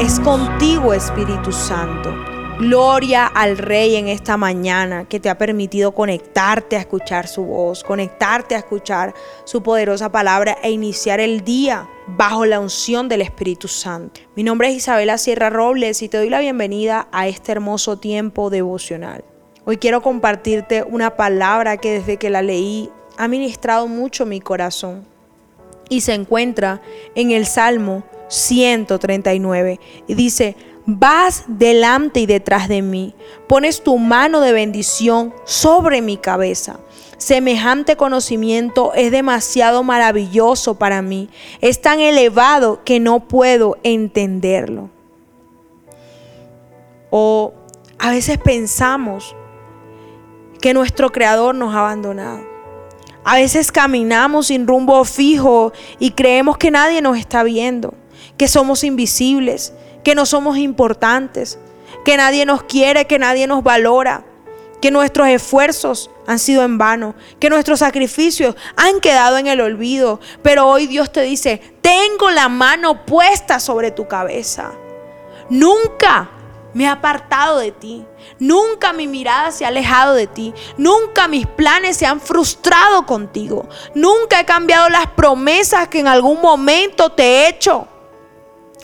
es contigo, Espíritu Santo. Gloria al Rey en esta mañana que te ha permitido conectarte a escuchar su voz, conectarte a escuchar su poderosa palabra e iniciar el día bajo la unción del Espíritu Santo. Mi nombre es Isabela Sierra Robles y te doy la bienvenida a este hermoso tiempo devocional. Hoy quiero compartirte una palabra que desde que la leí ha ministrado mucho mi corazón y se encuentra en el Salmo 139 y dice, Vas delante y detrás de mí, pones tu mano de bendición sobre mi cabeza. Semejante conocimiento es demasiado maravilloso para mí, es tan elevado que no puedo entenderlo. O a veces pensamos que nuestro Creador nos ha abandonado. A veces caminamos sin rumbo fijo y creemos que nadie nos está viendo, que somos invisibles, que no somos importantes, que nadie nos quiere, que nadie nos valora, que nuestros esfuerzos han sido en vano, que nuestros sacrificios han quedado en el olvido. Pero hoy Dios te dice, tengo la mano puesta sobre tu cabeza. Nunca me he apartado de ti. Nunca mi mirada se ha alejado de ti. Nunca mis planes se han frustrado contigo. Nunca he cambiado las promesas que en algún momento te he hecho.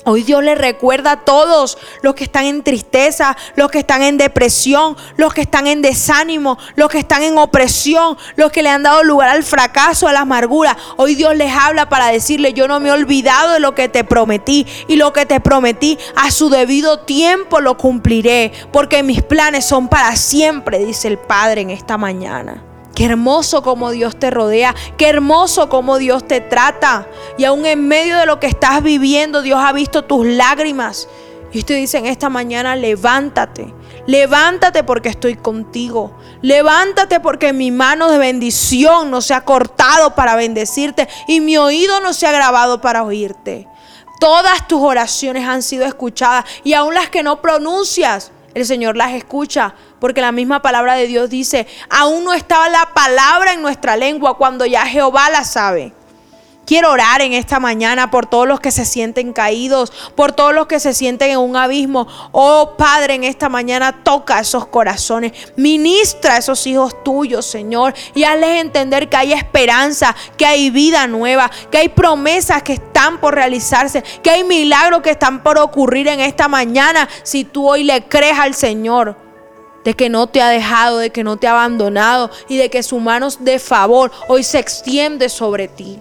Hoy Dios le recuerda a todos los que están en tristeza, los que están en depresión, los que están en desánimo, los que están en opresión, los que le han dado lugar al fracaso, a la amargura. Hoy Dios les habla para decirle, yo no me he olvidado de lo que te prometí y lo que te prometí a su debido tiempo lo cumpliré, porque mis planes son para siempre, dice el Padre en esta mañana. Qué hermoso como Dios te rodea, qué hermoso como Dios te trata. Y aún en medio de lo que estás viviendo, Dios ha visto tus lágrimas. Y usted dice en esta mañana, levántate, levántate porque estoy contigo. Levántate porque mi mano de bendición no se ha cortado para bendecirte y mi oído no se ha grabado para oírte. Todas tus oraciones han sido escuchadas y aún las que no pronuncias, el Señor las escucha, porque la misma palabra de Dios dice, aún no estaba la palabra en nuestra lengua cuando ya Jehová la sabe. Quiero orar en esta mañana por todos los que se sienten caídos, por todos los que se sienten en un abismo. Oh Padre, en esta mañana toca esos corazones, ministra a esos hijos tuyos, Señor, y hazles entender que hay esperanza, que hay vida nueva, que hay promesas que están por realizarse, que hay milagros que están por ocurrir en esta mañana si tú hoy le crees al Señor de que no te ha dejado, de que no te ha abandonado y de que su mano de favor hoy se extiende sobre ti.